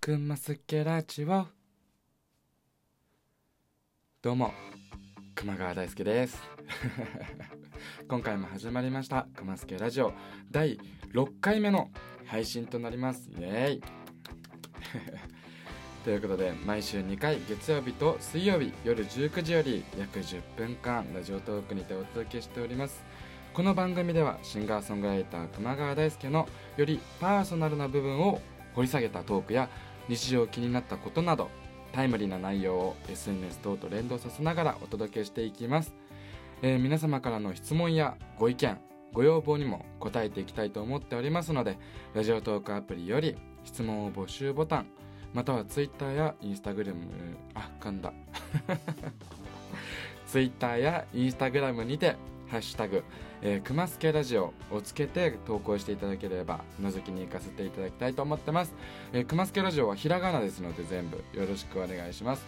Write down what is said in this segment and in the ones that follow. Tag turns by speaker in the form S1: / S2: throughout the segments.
S1: くますけラジオどうも熊川大輔です。今回も始まりました熊助ラジオ。第6回目の配信となります。イエーイ。ということで毎週2回月曜日と水曜日夜19時より約10分間ラジオトークにてお届けしております。この番組ではシンガーソングライター熊川大輔のよりパーソナルな部分を掘り下げたトークや日常気になったことなどタイムリーな内容を SNS 等と連動させながらお届けしていきます、えー皆様からの質問やご意見ご要望にも答えていきたいと思っておりますのでラジオトークアプリより質問を募集ボタンまたは Twitter や Instagram あ噛んだ。Twitter や Instagram にてハッシュタグえー、くますけラジオをつけて投稿していただければ覗きに行かせていただきたいと思ってます、えー、くますけラジオはひらがなですので全部よろしくお願いします、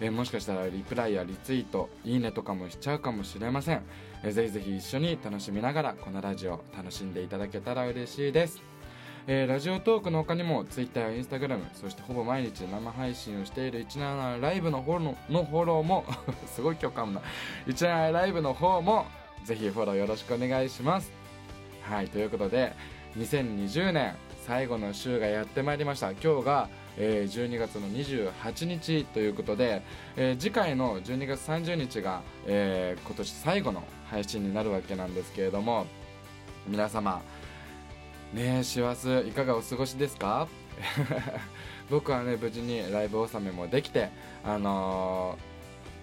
S1: えーもしかしたらリプライやリツイートいいねとかもしちゃうかもしれません、えーぜひぜひ一緒に楽しみながらこのラジオ楽しんでいただけたら嬉しいです。えーラジオトークの他にも Twitter や Instagram そしてほぼ毎日生配信をしている17ライブのフォローのフォローも すごい今日噛むな。17ライブの方もぜひフォローよろしくお願いします。はいということで2020年最後の週がやってまいりました。今日が、えー12月の28日ということで、えー次回の12月30日が、えー今年最後の配信になるわけなんですけれども皆様ねえ師走いかがお過ごしですか？僕はね無事にライブ納めもできてあの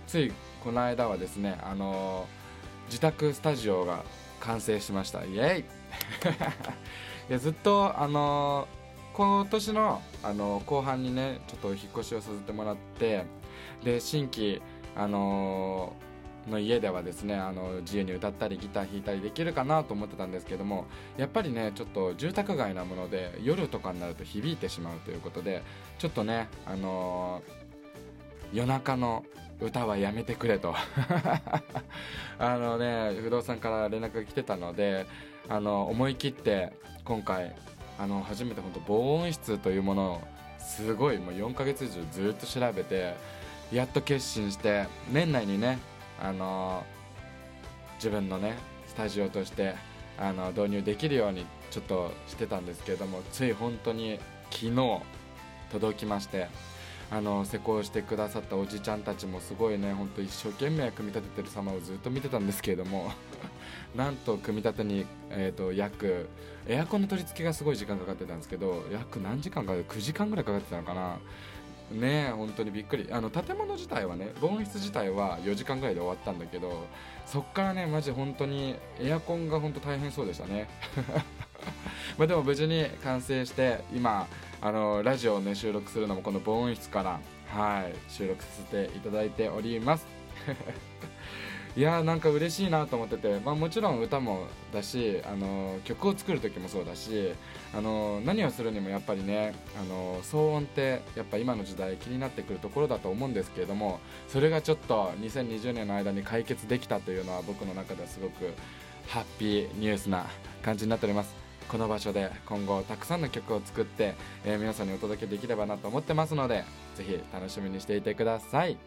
S1: ーついこの間はですねあのー自宅スタジオが完成しました。イエイ。いやずっとあのー今年の、あのー後半にねちょっと引っ越しをさせてもらってで新規あのーの家ではですねあの自由に歌ったりギター弾いたりできるかなと思ってたんですけどもやっぱりねちょっと住宅街なもので夜とかになると響いてしまうということでちょっとねあのー夜中の歌はやめてくれと。あのね不動産から連絡が来てたのであの思い切って今回あの初めて本当防音室というものをすごいもう4ヶ月以上ずっと調べてやっと決心して年内にねあの自分のねスタジオとしてあの導入できるようにちょっとしてたんですけれどもつい本当に昨日届きましてあの施工してくださったおじちゃんたちもすごいね本当一生懸命組み立ててる様をずっと見てたんですけれども なんと組み立てに、えー、と約エアコンの取り付けがすごい時間かかってたんですけど約何時間か9時間ぐらいかかってたのかな。ね本当にびっくり。あの建物自体はね防音室自体は4時間ぐらいで終わったんだけどそっからねマジ本当にエアコンが本当大変そうでしたね。までも無事に完成して今あのラジオをね収録するのもこの防音室からはい収録させていただいております。いやーなんか嬉しいなと思ってて、まあ、もちろん歌もだしあの曲を作る時もそうだしあの何をするにもやっぱりねあの騒音ってやっぱ今の時代気になってくるところだと思うんですけれどもそれがちょっと2020年の間に解決できたというのは僕の中ではすごくハッピーニュースな感じになっております。この場所で今後たくさんの曲を作って、えー皆さんにお届けできればなと思ってますのでぜひ楽しみにしていてください。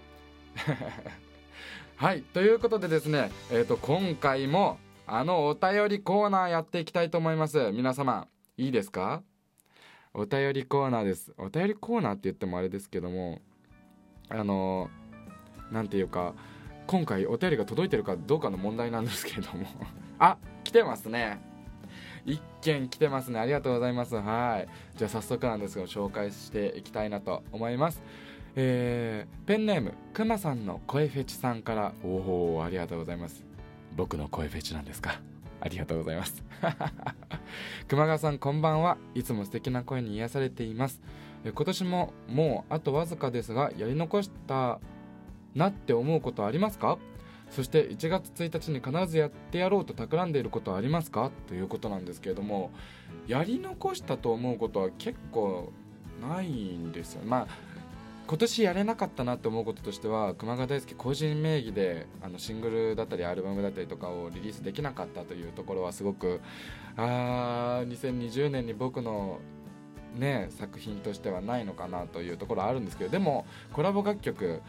S1: はいということでですね、えー、と今回もあのお便りコーナーやっていきたいと思います。皆様いいですか？お便りコーナーです。お便りコーナーって言ってもあれですけどもあのなんていうか今回お便りが届いてるかどうかの問題なんですけれども。あ来てますね。一件来てますね。ありがとうございます。はい。じゃあ早速なんですけど紹介していきたいなと思います。えーペンネームくまさんの声フェチさんから。おおありがとうございます。僕の声フェチなんですか？ありがとうございます。熊川さんこんばんは。いつも素敵な声に癒されています。え今年ももうあとわずかですがやり残したなって思うことありますか？そして1月1日に必ずやってやろうと企んでいることはありますか？ということなんですけれどもやり残したと思うことは結構ないんですよ。まあ今年やれなかったなと思うこととしては熊川大輔個人名義であのシングルだったりアルバムだったりとかをリリースできなかったというところはすごくあー2020年に僕のね作品としてはないのかなというところあるんですけどでもコラボ楽曲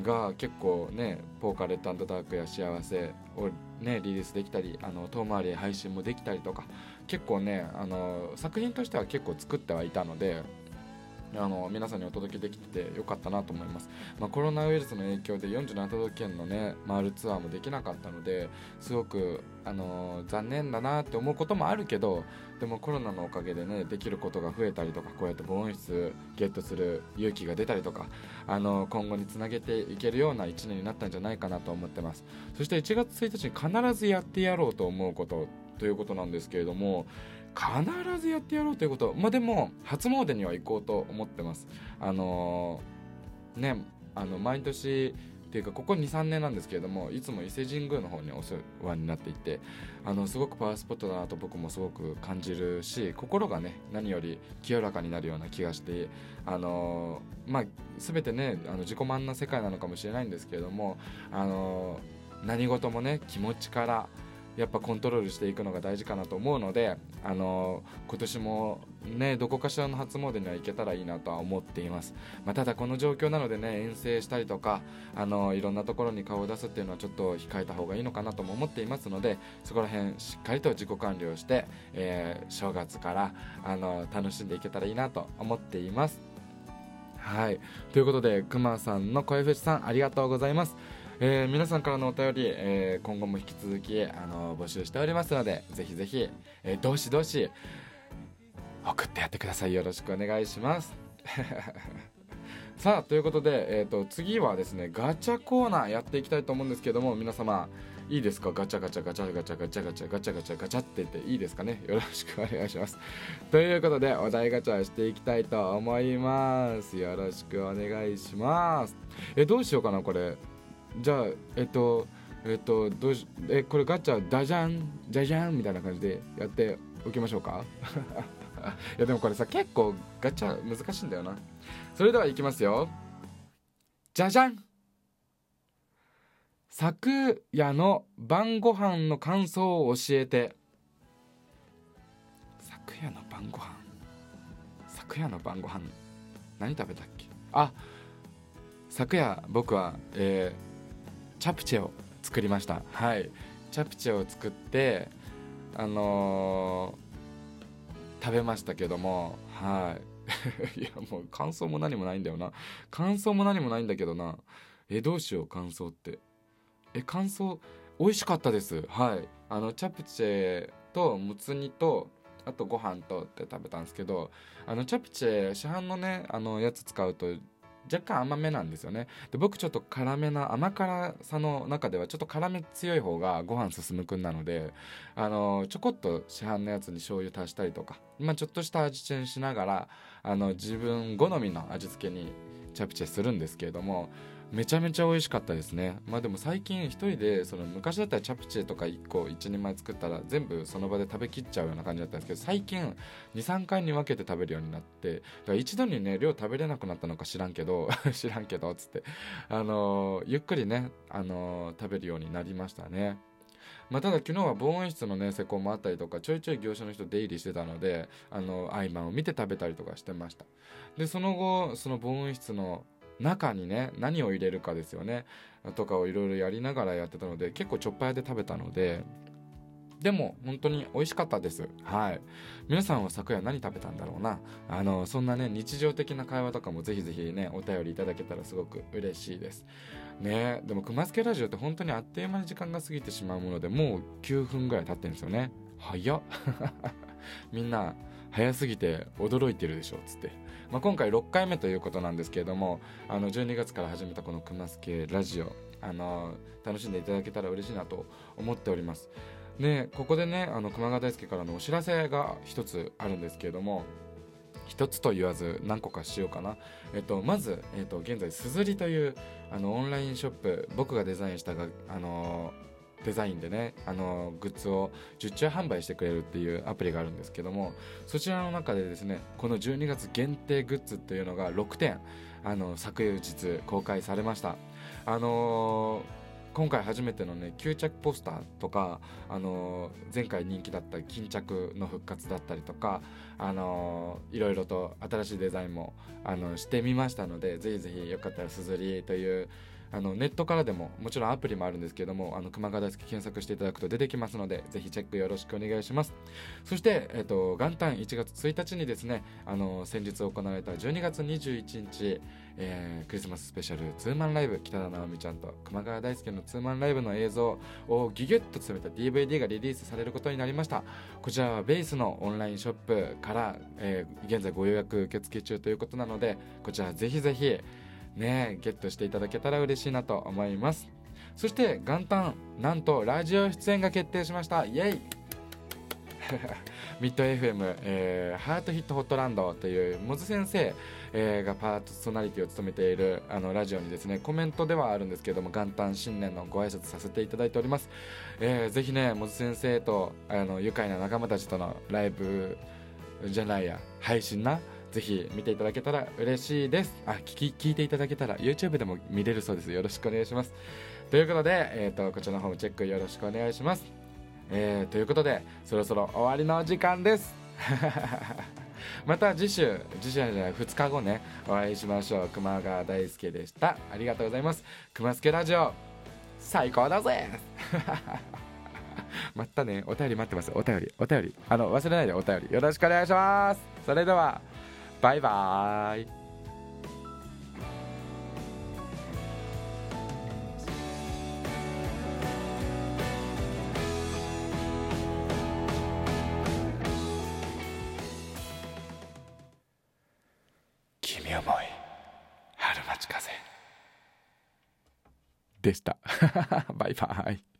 S1: が結構ね「ポーカーレッドダーク」や「幸せ」をねリリースできたりあの遠回り配信もできたりとか結構ねあの作品としては結構作ってはいたのであの皆さんにお届けできてよかったなと思います、まあ、コロナウイルスの影響で47都道府県のね回るツアーもできなかったのですごくあの残念だなって思うこともあるけどでもコロナのおかげでねできることが増えたりとかこうやって防音室ゲットする勇気が出たりとかあの今後につなげていけるような1年になったんじゃないかなと思ってます。そして1月1日に必ずやってやろうと思うことということなんですけれども必ずやってやろうということ。まあでも初詣には行こうと思ってます。あのー、ねあの毎年っていうかここ23年なんですけれどもいつも伊勢神宮の方にお世話になっていてあのすごくパワースポットだなと僕もすごく感じるし心がね何より清らかになるような気がしてあのまあ全てねあの自己満な世界なのかもしれないんですけれどもあの何事もね気持ちからやっぱコントロールしていくのが大事かなと思うので、あの今年もねどこかしらの初詣には行けたらいいなとは思っています、まあ、ただこの状況なのでね遠征したりとかあのいろんなところに顔を出すっていうのはちょっと控えた方がいいのかなとも思っていますのでそこら辺しっかりと自己管理をして、えー、正月からあの楽しんでいけたらいいなと思っています。はい。ということでくまさんの声フェチさんありがとうございます。えー、皆さんからのお便り、えー、今後も引き続きあの募集しておりますのでぜひぜひ、えー、どしどし送ってやってください。よろしくお願いします。さあということで、えーと、次はですねガチャコーナーやっていきたいと思うんですけども皆様いいですか？ガチャガチャガチャガチャガチャガチャガチャガチャガチャって言っていいですかね？よろしくお願いします。ということでお題ガチャしていきたいと思います。よろしくお願いします。えどうしようかなこれ。じゃあえっとえっとどうしえこれガチャダジャンジャジャンみたいな感じでやっておきましょうか？いやでもこれさ結構ガチャ難しいんだよな。それではいきますよ。じゃじゃん昨夜の晩ご飯の感想を教えて。昨夜の晩ご飯？昨夜の晩ご飯？何食べたっけ？あ昨夜僕はえーチャプチェを作りました。はい。チャプチェを作ってあのー、食べましたけどもはい。いやもう感想も何もないんだよな。感想も何もないんだけどな。えどうしよう感想って。え感想美味しかったです。はい。あのチャプチェともつ煮とあとご飯とって食べたんですけどあのチャプチェ市販のねあのやつ使うと若干甘めなんですよね。で僕ちょっと辛めな甘辛さの中ではちょっと辛め強い方がご飯進むくんなのであのちょこっと市販のやつに醤油足したりとか、まあ、ちょっとした味チェンしながらあの自分好みの味付けにチャプチェするんですけれどもめちゃめちゃ美味しかったですね。まあでも最近一人でその昔だったらチャプチェとか1個1人前作ったら全部その場で食べきっちゃうような感じだったんですけど最近23回に分けて食べるようになってだから一度にね量食べれなくなったのか知らんけど 知らんけどっつってあのー、ゆっくりねあのー、食べるようになりましたね。まあ、ただ昨日は防音室のね施工もあったりとかちょいちょい業者の人出入りしてたのであの合間を見て食べたりとかしてました。でその後その防音室の中にね何を入れるかですよね。とかをいろいろやりながらやってたので結構ちょっぱ屋で食べたのででも本当に美味しかったです。はい。皆さんは昨夜何食べたんだろうな。あのそんなね日常的な会話とかもぜひぜひねお便りいただけたらすごく嬉しいです。ね。でも熊助ラジオって本当にあっという間に時間が過ぎてしまうものでもう9分ぐらい経ってるんですよね。早っ。みんな早すぎて驚いてるでしょっつって。まあ、今回6回目ということなんですけれどもあの12月から始めたこの「くますけラジオ」あの楽しんでいただけたら嬉しいなと思っております。でここでねあの熊川大輔からのお知らせが一つあるんですけれども一つと言わず何個かしようかな、えっと、まず、えっと、現在すずりというあのオンラインショップ僕がデザインしたがあのデザインでねあのグッズを受注販売してくれるっていうアプリがあるんですけどもそちらの中でですねこの12月限定グッズっていうのが6点あの昨日公開されました。あの今回初めてのね吸着ポスターとか、あのー前回人気だった巾着の復活だったりとか、あのーいろいろと新しいデザインもあのしてみましたのでぜひぜひよかったらすずりというあのネットからでももちろんアプリもあるんですけどもあの熊川大好き検索していただくと出てきますのでぜひチェックよろしくお願いします。そして、えっと元旦1月1日にですねあの先日行われた12月21日、えークリスマススペシャルツーマンライブ北田直美ちゃんと熊川大輔のツーマンライブの映像をギュギュッと詰めた DVD がリリースされることになりました。こちらはベースのオンラインショップから、えー現在ご予約受付中ということなのでこちらぜひぜひねゲットしていただけたら嬉しいなと思います。そして元旦なんとラジオ出演が決定しました。イエイ。ミッド FM、えーハートヒットホットランドというモズ先生、えーがパーソナリティを務めているあのラジオにですねコメントではあるんですけども元旦新年のご挨拶させていただいております、えーぜひねモズ先生とあの愉快な仲間たちとのライブじゃないや配信なぜひ見ていただけたら嬉しいです。あ聞き聞いていただけたら YouTube でも見れるそうです。よろしくお願いします。ということで、えー、とこちらの方もチェックよろしくお願いします。えーということでそろそろ終わりの時間です。また次週次週じゃない2日後ねお会いしましょう。熊川大輔でした。ありがとうございます。熊助ラジオ最高だぜ。またねお便り待ってます。お便りお便り。あの忘れないでお便り。よろしくお願いします。それでは。バイバイ。君思い春町風。でした。バイバイ。